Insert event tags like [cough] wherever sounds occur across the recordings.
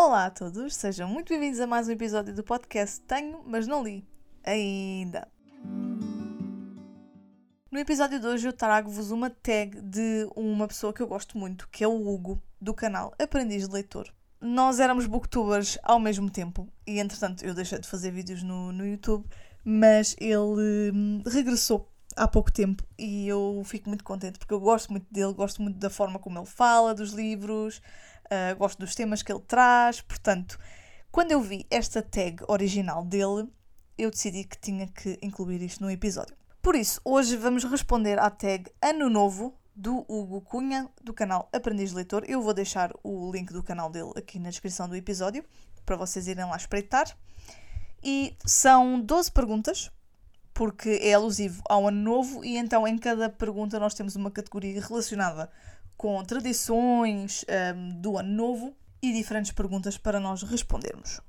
Olá a todos, sejam muito bem-vindos a mais um episódio do podcast Tenho, mas não li. Ainda. No episódio de hoje eu trago-vos uma tag de uma pessoa que eu gosto muito, que é o Hugo, do canal Aprendiz de Leitor. Nós éramos booktubers ao mesmo tempo e entretanto eu deixei de fazer vídeos no, no YouTube, mas ele hum, regressou há pouco tempo e eu fico muito contente porque eu gosto muito dele, gosto muito da forma como ele fala, dos livros, uh, gosto dos temas que ele traz. Portanto, quando eu vi esta tag original dele, eu decidi que tinha que incluir isto no episódio. Por isso, hoje vamos responder à tag Ano Novo do Hugo Cunha, do canal Aprendiz Leitor. Eu vou deixar o link do canal dele aqui na descrição do episódio para vocês irem lá espreitar. E são 12 perguntas, porque é alusivo ao Ano Novo, e então em cada pergunta nós temos uma categoria relacionada com tradições um, do Ano Novo e diferentes perguntas para nós respondermos.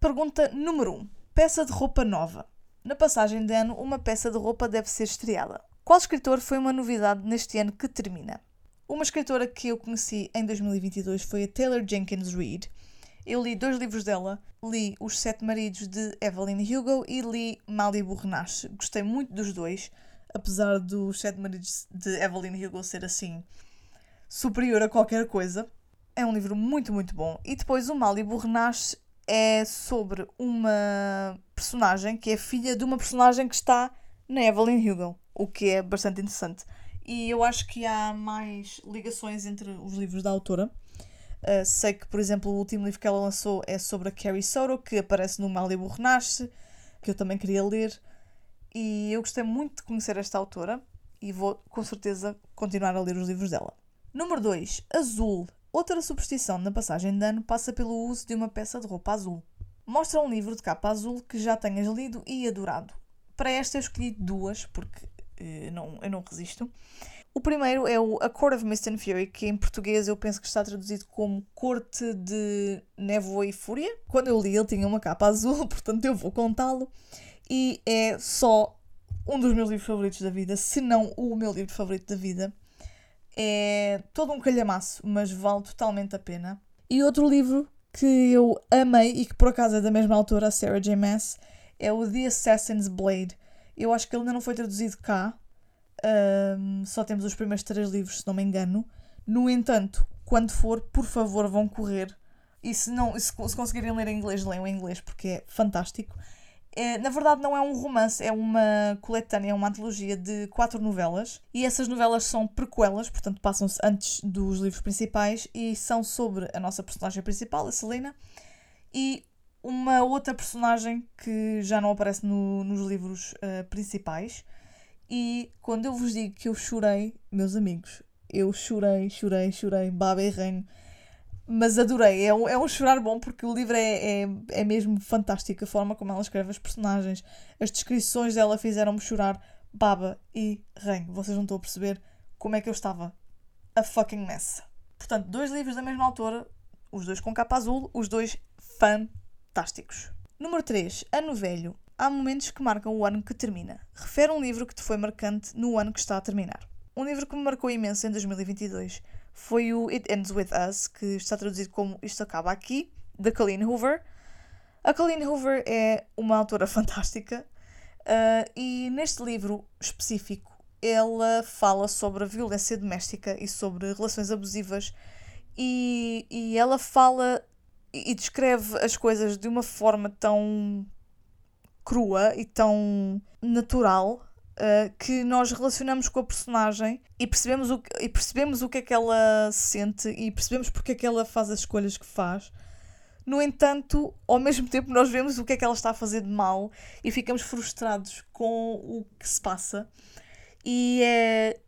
Pergunta número 1. Um. Peça de roupa nova. Na passagem de ano, uma peça de roupa deve ser estreada. Qual escritor foi uma novidade neste ano que termina? Uma escritora que eu conheci em 2022 foi a Taylor Jenkins Reid. Eu li dois livros dela, li Os Sete Maridos de Evelyn Hugo e li Malibu Renache. Gostei muito dos dois, apesar dos Sete Maridos de Evelyn Hugo ser assim superior a qualquer coisa. É um livro muito, muito bom. E depois o Malibu Renache é sobre uma personagem que é filha de uma personagem que está na Evelyn Hugo o que é bastante interessante. E eu acho que há mais ligações entre os livros da autora. Uh, sei que, por exemplo, o último livro que ela lançou é sobre a Carrie Soto, que aparece no Malibu Renasce, que eu também queria ler. E eu gostei muito de conhecer esta autora e vou, com certeza, continuar a ler os livros dela. Número 2. Azul. Outra superstição na passagem de ano passa pelo uso de uma peça de roupa azul. Mostra um livro de capa azul que já tenhas lido e adorado. Para esta eu escolhi duas, porque eu não, eu não resisto. O primeiro é o A Court of Mist and Fury, que em português eu penso que está traduzido como Corte de Névoa e Fúria. Quando eu li, ele tinha uma capa azul, [laughs] portanto eu vou contá-lo. E é só um dos meus livros favoritos da vida, se não o meu livro favorito da vida. É todo um calhamaço, mas vale totalmente a pena. E outro livro que eu amei e que por acaso é da mesma autora, Sarah J. Maas, é o The Assassin's Blade eu acho que ele ainda não foi traduzido cá. Um, só temos os primeiros três livros, se não me engano. No entanto, quando for, por favor, vão correr. E se, não, se, se conseguirem ler em inglês, leiam em inglês, porque é fantástico. É, na verdade, não é um romance, é uma coletânea, é uma antologia de quatro novelas. E essas novelas são prequelas, portanto, passam-se antes dos livros principais e são sobre a nossa personagem principal, a Selena, e uma outra personagem que já não aparece no, nos livros uh, principais. E quando eu vos digo que eu chorei, meus amigos, eu chorei, chorei, chorei, baba e reino. Mas adorei, é um, é um chorar bom porque o livro é, é, é mesmo fantástico. A forma como ela escreve as personagens, as descrições dela fizeram-me chorar, baba e reino. Vocês não estão a perceber como é que eu estava a fucking mess. Portanto, dois livros da mesma autora, os dois com capa azul, os dois fantásticos. Número 3. Ano Velho. Há momentos que marcam o ano que termina. Refere um livro que te foi marcante no ano que está a terminar. Um livro que me marcou imenso em 2022 foi o It Ends With Us, que está traduzido como Isto Acaba Aqui, da Colleen Hoover. A Colleen Hoover é uma autora [laughs] fantástica uh, e neste livro específico ela fala sobre a violência doméstica e sobre relações abusivas e, e ela fala e descreve as coisas de uma forma tão crua e tão natural uh, que nós relacionamos com a personagem e percebemos, o, e percebemos o que é que ela sente e percebemos porque é que ela faz as escolhas que faz. No entanto, ao mesmo tempo, nós vemos o que é que ela está a fazer de mal e ficamos frustrados com o que se passa. E é,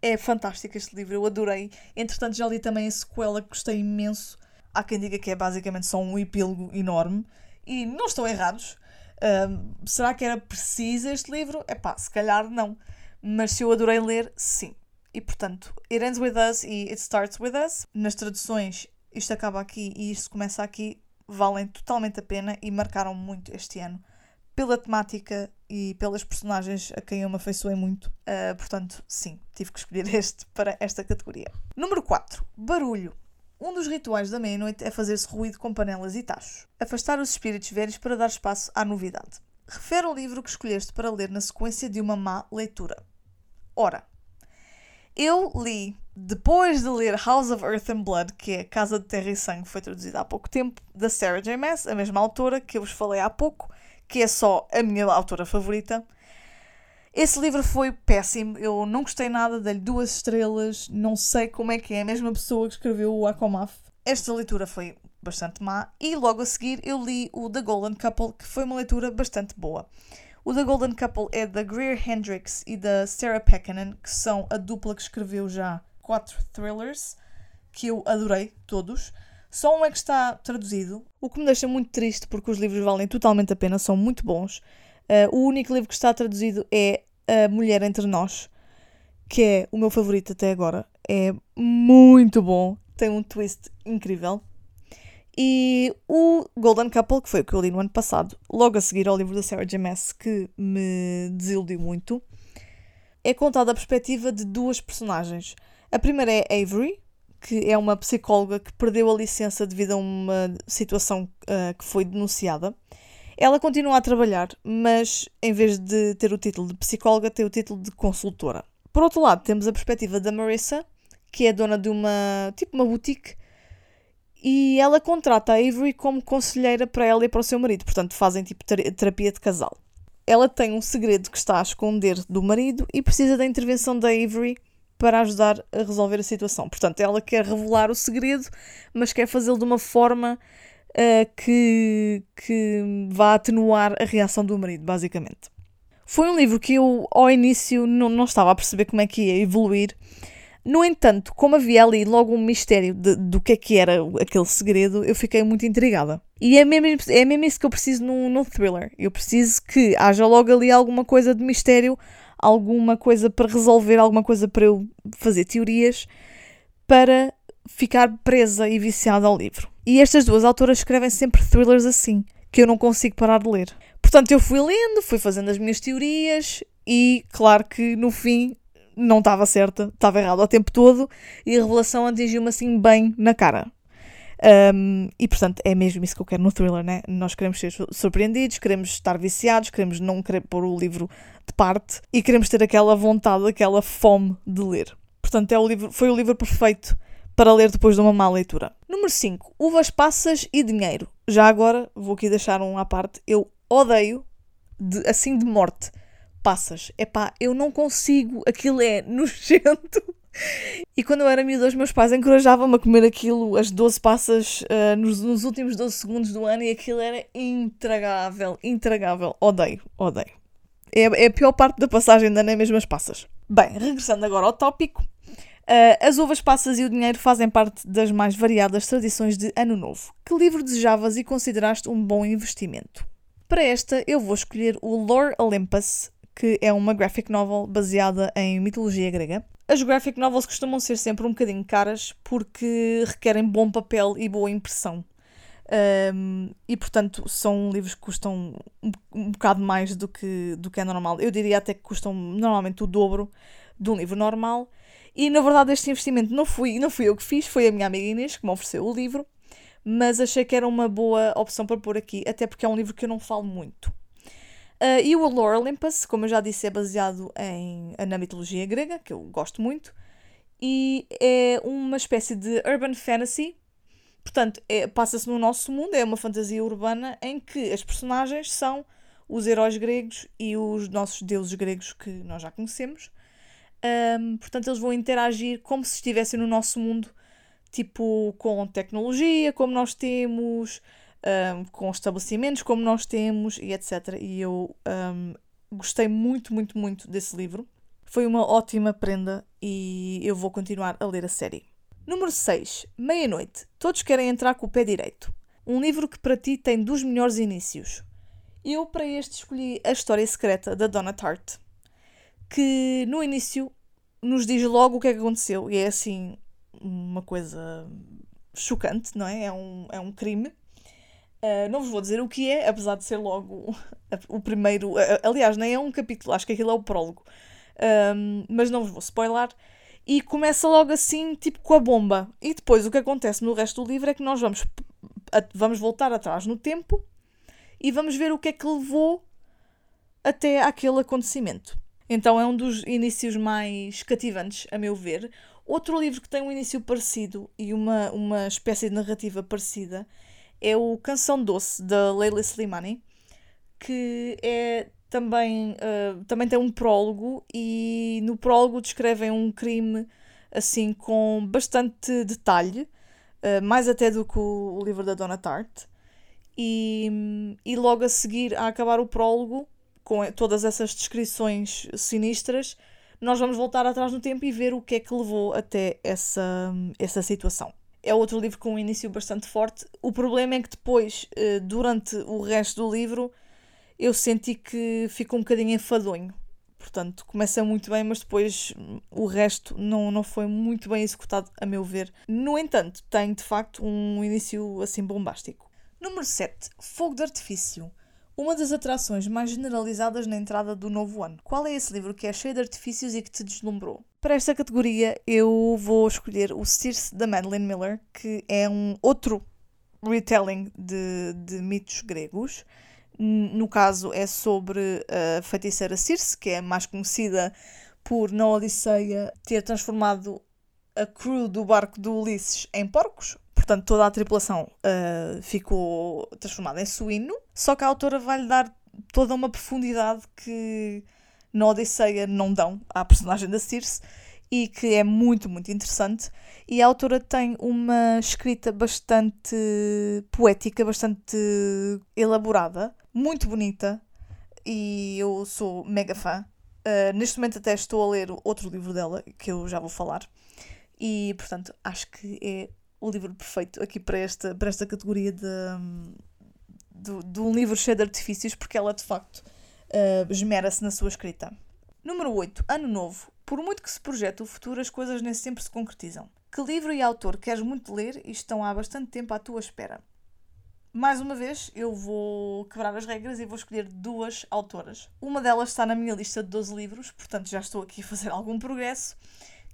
é fantástico este livro, eu adorei. Entretanto, já li também a sequela que gostei imenso, Há quem diga que é basicamente só um epílogo enorme e não estão errados. Um, será que era preciso este livro? É pá, se calhar não. Mas se eu adorei ler, sim. E portanto, It Ends With Us e It Starts With Us, nas traduções, isto acaba aqui e isto começa aqui, valem totalmente a pena e marcaram muito este ano pela temática e pelas personagens a quem eu me afeiçoei muito. Uh, portanto, sim, tive que escolher [laughs] este para esta categoria. Número 4. Barulho. Um dos rituais da meia-noite é fazer-se ruído com panelas e tachos, afastar os espíritos velhos para dar espaço à novidade. Refere o livro que escolheste para ler na sequência de uma má leitura. Ora, eu li, depois de ler House of Earth and Blood, que é Casa de Terra e Sangue, foi traduzida há pouco tempo, da Sarah J. Maas, a mesma autora que eu vos falei há pouco, que é só a minha autora favorita. Esse livro foi péssimo, eu não gostei nada, dei-lhe duas estrelas, não sei como é que é a mesma pessoa que escreveu o Akomaf. Esta leitura foi bastante má e logo a seguir eu li o The Golden Couple, que foi uma leitura bastante boa. O The Golden Couple é da Greer Hendricks e da Sarah Pekkanen, que são a dupla que escreveu já quatro thrillers, que eu adorei todos. Só um é que está traduzido, o que me deixa muito triste porque os livros valem totalmente a pena, são muito bons. Uh, o único livro que está traduzido é A Mulher Entre Nós, que é o meu favorito até agora. É muito bom, tem um twist incrível. E o Golden Couple, que foi o que eu li no ano passado, logo a seguir ao livro da Sarah J. Maas, que me desiludiu muito, é contado a perspectiva de duas personagens. A primeira é Avery, que é uma psicóloga que perdeu a licença devido a uma situação uh, que foi denunciada. Ela continua a trabalhar, mas em vez de ter o título de psicóloga, tem o título de consultora. Por outro lado, temos a perspectiva da Marissa, que é dona de uma tipo uma boutique e ela contrata a Avery como conselheira para ela e para o seu marido, portanto fazem tipo terapia de casal. Ela tem um segredo que está a esconder do marido e precisa da intervenção da Avery para ajudar a resolver a situação. Portanto, ela quer revelar o segredo, mas quer fazê-lo de uma forma uh, que, que vá atenuar a reação do marido, basicamente. Foi um livro que eu, ao início, não, não estava a perceber como é que ia evoluir no entanto, como havia ali logo um mistério de, do que é que era aquele segredo, eu fiquei muito intrigada. E é mesmo, é mesmo isso que eu preciso num, num thriller. Eu preciso que haja logo ali alguma coisa de mistério, alguma coisa para resolver, alguma coisa para eu fazer teorias, para ficar presa e viciada ao livro. E estas duas autoras escrevem sempre thrillers assim, que eu não consigo parar de ler. Portanto, eu fui lendo, fui fazendo as minhas teorias e, claro que no fim, não estava certa, estava errado o tempo todo e a revelação atingiu-me assim bem na cara. Um, e portanto é mesmo isso que eu quero no thriller, né? Nós queremos ser surpreendidos, queremos estar viciados, queremos não querer pôr o livro de parte e queremos ter aquela vontade, aquela fome de ler. Portanto, é o livro, foi o livro perfeito para ler depois de uma má leitura. Número 5. Uvas passas e dinheiro. Já agora, vou aqui deixar um à parte. Eu odeio, de, assim de morte, passas. Epá, eu não consigo, aquilo é [laughs] nojento. E quando eu era miúda, os meus pais encorajavam-me a comer aquilo, as 12 passas, uh, nos, nos, últimos 12 segundos do ano, e aquilo era intragável, intragável. Odeio, odeio. É, é a pior parte da passagem ano, é mesmo as passas. Bem, regressando agora ao tópico. Uh, as uvas passas e o dinheiro fazem parte das mais variadas tradições de Ano Novo. Que livro desejavas e consideraste um bom investimento? Para esta, eu vou escolher o Lore Olympus, que é uma graphic novel baseada em mitologia grega. As graphic novels costumam ser sempre um bocadinho caras porque requerem bom papel e boa impressão. Um, e portanto são livros que custam um, um bocado mais do que, do que é normal. Eu diria até que custam normalmente o dobro de um livro normal. E na verdade este investimento não fui, não fui eu que fiz, foi a minha amiga Inês que me ofereceu o livro, mas achei que era uma boa opção para pôr aqui, até porque é um livro que eu não falo muito. Uh, e o Lore Olympus, como eu já disse, é baseado em, na mitologia grega, que eu gosto muito, e é uma espécie de urban fantasy. Portanto, é, passa-se no nosso mundo, é uma fantasia urbana em que as personagens são os heróis gregos e os nossos deuses gregos que nós já conhecemos. Um, portanto, eles vão interagir como se estivessem no nosso mundo, tipo com tecnologia, como nós temos, um, com estabelecimentos como nós temos e etc. E eu um, gostei muito, muito, muito desse livro. Foi uma ótima prenda e eu vou continuar a ler a série. Número 6. Meia-noite. Todos querem entrar com o pé direito. Um livro que para ti tem dos melhores inícios. Eu, para este, escolhi A História Secreta da Donna Tartt, que no início nos diz logo o que é que aconteceu. E é assim uma coisa chocante, não é? É um, é um crime. Uh, não vos vou dizer o que é, apesar de ser logo [laughs] o primeiro. Aliás, nem é um capítulo, acho que aquilo é o prólogo. Um, mas não vos vou spoiler. e começa logo assim, tipo com a bomba. E depois o que acontece no resto do livro é que nós vamos, vamos voltar atrás no tempo e vamos ver o que é que levou até aquele acontecimento. Então é um dos inícios mais cativantes, a meu ver. Outro livro que tem um início parecido e uma, uma espécie de narrativa parecida é o Canção Doce, da Leila Slimani, que é também, uh, também tem um prólogo e no prólogo descrevem um crime assim com bastante detalhe, uh, mais até do que o, livro da Donna Tart. E, e logo a seguir, a acabar o prólogo, com todas essas descrições sinistras, nós vamos voltar atrás no tempo e ver o que é que levou até essa, essa situação. É outro livro com um início bastante forte. O problema é que depois, uh, durante o resto do livro, eu senti que ficou um bocadinho enfadonho. Portanto, começa muito bem, mas depois o resto não, não foi muito bem executado, a meu ver. No entanto, tem de facto um início assim bombástico. Número 7. Fogo de Artifício. Uma das atrações mais generalizadas na entrada do novo ano. Qual é esse livro que é cheio de artifícios e que te deslumbrou? Para esta categoria, eu vou escolher o Circe da Madeleine Miller, que é um outro retelling de, de mitos gregos no caso, é sobre a feiticeira Circe, que é mais conhecida por, na Odisseia, ter transformado a crew do barco do Ulisses em porcos. Portanto, toda a tripulação uh, ficou transformada em suíno. Só que a autora vai-lhe dar toda uma profundidade que na Odisseia não dão à personagem da Circe e que é muito, muito interessante. E a autora tem uma escrita bastante poética, bastante elaborada muito bonita e eu sou mega fã. Uh, neste momento até estou a ler outro livro dela, que eu já vou falar. E, portanto, acho que é o livro perfeito aqui para esta, para esta categoria de, de, de um livro cheio de artifícios, porque ela, de facto, uh, esmera-se na sua escrita. Número 8. Ano Novo. Por muito que se projete o futuro, as coisas nem sempre se concretizam. Que livro e autor queres muito ler e estão há bastante tempo à tua espera? mais uma vez, eu vou quebrar as regras e vou escolher duas autoras. Uma delas está na minha lista de 12 livros, portanto já estou aqui a fazer algum progresso,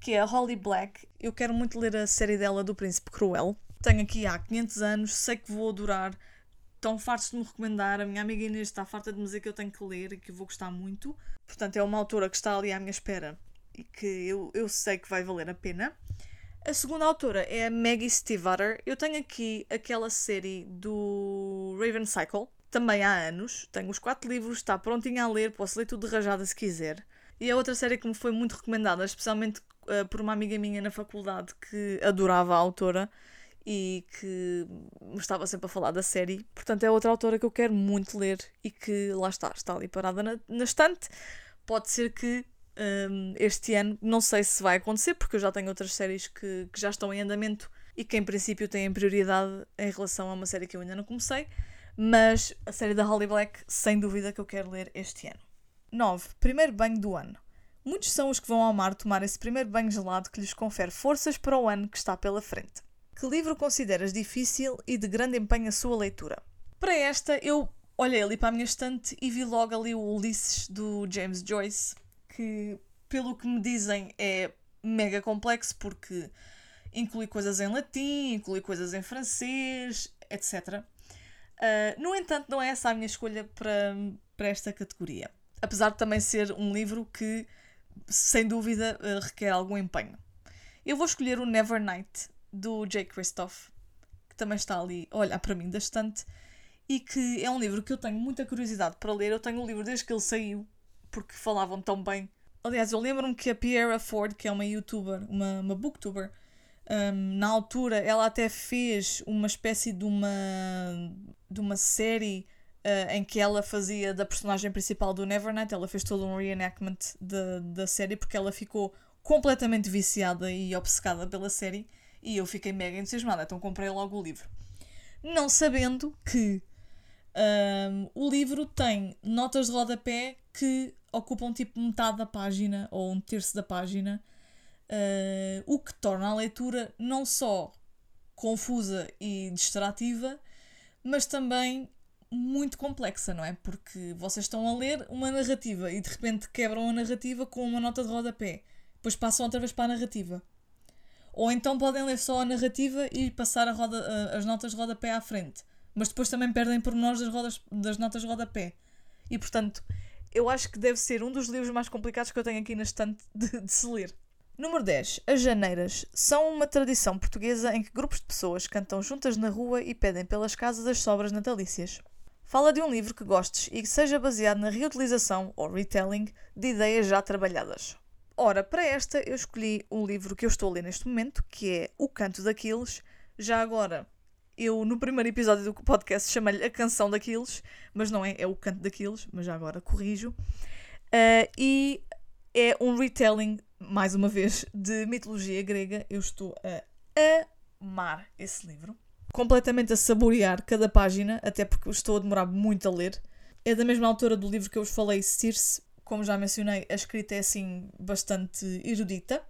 que é a Holly Black. Eu quero muito ler a série dela do Príncipe Cruel. Tenho aqui há 500 anos, sei que vou adorar. Estão fartos de me recomendar. A minha amiga Inês está farta de me dizer que eu tenho que ler e que vou gostar muito. Portanto, é uma autora que está ali à minha espera e que eu, eu sei que vai valer a pena. A segunda autora é a Maggie Stiefvater. Eu tenho aqui aquela série do Raven Cycle, também há anos. Tenho os quatro livros, está prontinha a ler, posso ler tudo de rajada se quiser. E a outra série que me foi muito recomendada, especialmente uh, por uma amiga minha na faculdade que adorava a autora e que me estava sempre a falar da série. Portanto, é outra autora que eu quero muito ler e que lá está, está ali parada na, na estante. Pode ser que um, este ano. Não sei se vai acontecer, porque eu já tenho outras séries que, que já estão em andamento e que em princípio têm prioridade em relação a uma série que eu ainda não comecei. Mas a série da Holly Black, sem dúvida que eu quero ler este ano. 9. Primeiro banho do ano. Muitos são os que vão ao mar tomar esse primeiro banho gelado que lhes confere forças para o ano que está pela frente. Que livro consideras difícil e de grande empenho a sua leitura? Para esta, eu olhei ali para a minha estante e vi logo ali o Ulisses do James Joyce, que, pelo que me dizem, é mega complexo porque inclui coisas em latim, inclui coisas em francês, etc. Uh, ah, no entanto, não é essa a minha escolha para, para esta categoria. Apesar de também ser um livro que, sem dúvida, uh, requer algum empenho. Eu vou escolher o Nevernight, do Jake Christoph, que também está ali a olhar para mim da estante, e que é um livro que eu tenho muita curiosidade para ler. Eu tenho o livro desde que ele saiu porque falavam tão bem. Aliás, eu lembro-me que a Pierre Ford, que é uma youtuber, uma, uma booktuber, um, na altura ela até fez uma espécie de uma, de uma série uh, em que ela fazia da personagem principal do Nevernight, ela fez todo um reenactment da série porque ela ficou completamente viciada e obcecada pela série e eu fiquei mega entusiasmada, então comprei logo o livro. Não sabendo que um, o livro tem notas de rodapé que ocupam tipo metade da página ou um terço da página, uh, o que torna a leitura não só confusa e distrativa, mas também muito complexa, não é? Porque vocês estão a ler uma narrativa e de repente quebram a narrativa com uma nota de rodapé. depois passam outra vez para a narrativa. Ou então podem ler só a narrativa e passar roda, as notas de rodapé à frente. Mas depois também perdem pormenores das, rodas, das notas de rodapé. E portanto, eu acho que deve ser um dos livros mais complicados que eu tenho aqui na estante [laughs] de, de se ler. Número 10. As Janeiras são uma tradição portuguesa em que grupos de pessoas cantam juntas na rua e pedem pelas casas as sobras natalícias. Fala de um livro que gostes e que seja baseado na reutilização ou retelling de ideias já trabalhadas. Ora, para esta eu escolhi um livro que eu estou a ler neste momento, que é O Canto daqueles. Já agora, eu no primeiro episódio do podcast chamei-lhe A Canção daqueles, mas não é, é O Canto daqueles, mas já agora corrijo. Uh, e é um retelling mais uma vez, de mitologia grega. Eu estou a amar esse livro. Completamente a saborear cada página, até porque estou a demorar muito a ler. É da mesma autora do livro que eu vos falei, Circe. Como já mencionei, a escrita é assim bastante erudita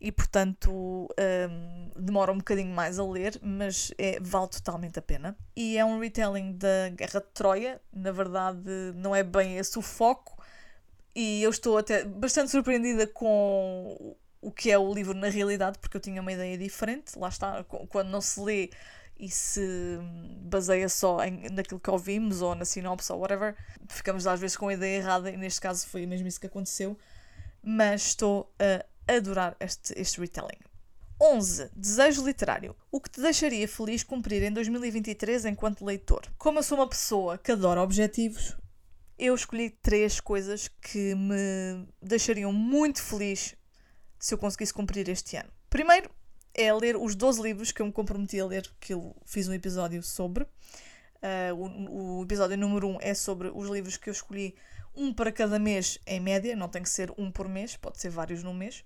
e portanto um, demora um bocadinho mais a ler, mas é, vale totalmente a pena. E é um retelling da Guerra de Troia, na verdade não é bem esse o foco, e eu estou até bastante surpreendida com o que é o livro na realidade, porque eu tinha uma ideia diferente. Lá está, quando não se lê e se baseia só em, naquilo que ouvimos ou na sinopse ou whatever, ficamos às vezes com a ideia errada e neste caso foi mesmo isso que aconteceu. Mas estou a adorar este, este retelling. 11. Desejo literário. O que te deixaria feliz cumprir em 2023 enquanto leitor? Como eu sou uma pessoa que adora objetivos, eu escolhi três coisas que me deixariam muito feliz se eu conseguisse cumprir este ano. Primeiro é ler os 12 livros que eu me comprometi a ler, que eu fiz um episódio sobre. Uh, o, o, episódio número 1 um é sobre os livros que eu escolhi, um para cada mês em média, não tem que ser um por mês, pode ser vários no mês.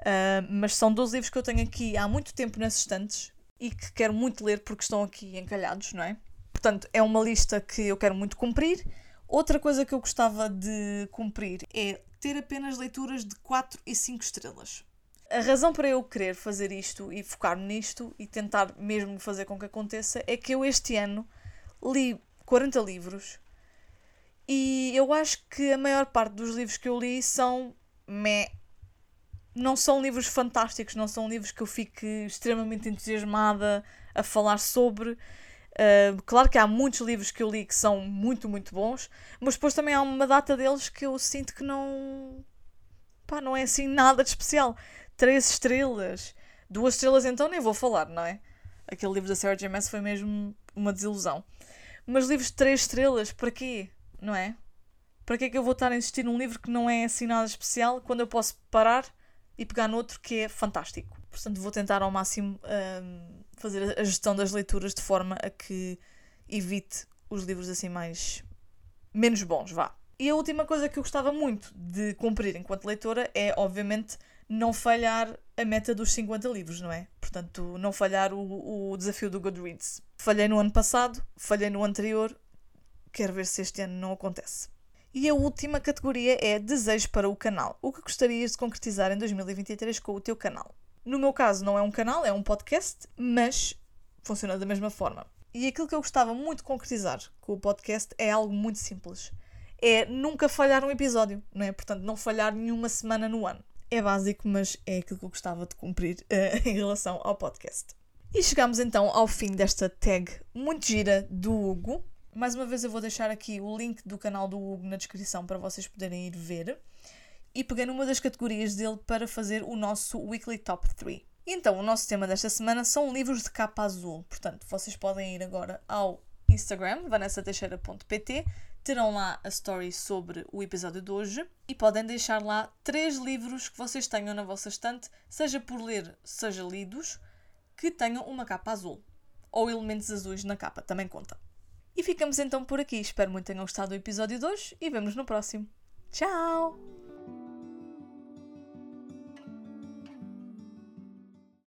Uh, mas são 12 livros que eu tenho aqui há muito tempo nas estantes e que quero muito ler porque estão aqui encalhados, não é? Portanto, é uma lista que eu quero muito cumprir Outra coisa que eu gostava de cumprir é ter apenas leituras de 4 e 5 estrelas. A razão para eu querer fazer isto e focar-me nisto e tentar mesmo fazer com que aconteça é que eu este ano li 40 livros e eu acho que a maior parte dos livros que eu li são meh. Não são livros fantásticos, não são livros que eu fique extremamente entusiasmada a falar sobre. Uh, claro que há muitos livros que eu li que são muito, muito bons, mas depois também há uma data deles que eu sinto que não. pá, não é assim nada de especial. Três estrelas, duas estrelas então nem vou falar, não é? Aquele livro da Sarah J. Maas foi mesmo uma desilusão. Mas livros de três estrelas, para quê? Não é? Para que é que eu vou estar a insistir num livro que não é assim nada especial quando eu posso parar e pegar noutro que é fantástico? Portanto, vou tentar ao máximo um, fazer a gestão das leituras de forma a que evite os livros assim mais. menos bons, vá. E a última coisa que eu gostava muito de cumprir enquanto leitora é, obviamente, não falhar a meta dos 50 livros, não é? Portanto, não falhar o, o desafio do Goodreads. Falhei no ano passado, falhei no anterior, quero ver se este ano não acontece. E a última categoria é desejos para o canal. O que gostarias de concretizar em 2023 com o teu canal? No meu caso, não é um canal, é um podcast, mas funciona da mesma forma. E aquilo que eu gostava muito de concretizar com o podcast é algo muito simples. É nunca falhar um episódio, não é? Portanto, não falhar nenhuma semana no ano. É básico, mas é aquilo que eu gostava de cumprir uh, [laughs] em relação ao podcast. E chegamos então ao fim desta tag muito gira do Hugo. Mais uma vez eu vou deixar aqui o link do canal do Hugo na descrição para vocês poderem ir ver e peguei numa das categorias dele para fazer o nosso Weekly Top 3. Então, o nosso tema desta semana são livros de capa azul. Portanto, vocês podem ir agora ao Instagram, vanessateixeira.pt, terão lá a story sobre o episódio de hoje e podem deixar lá três livros que vocês tenham na vossa estante, seja por ler, seja lidos, que tenham uma capa azul. Ou elementos azuis na capa, também conta. E ficamos então por aqui. Espero muito que tenham gostado do episódio de hoje e vemos no próximo. Tchau!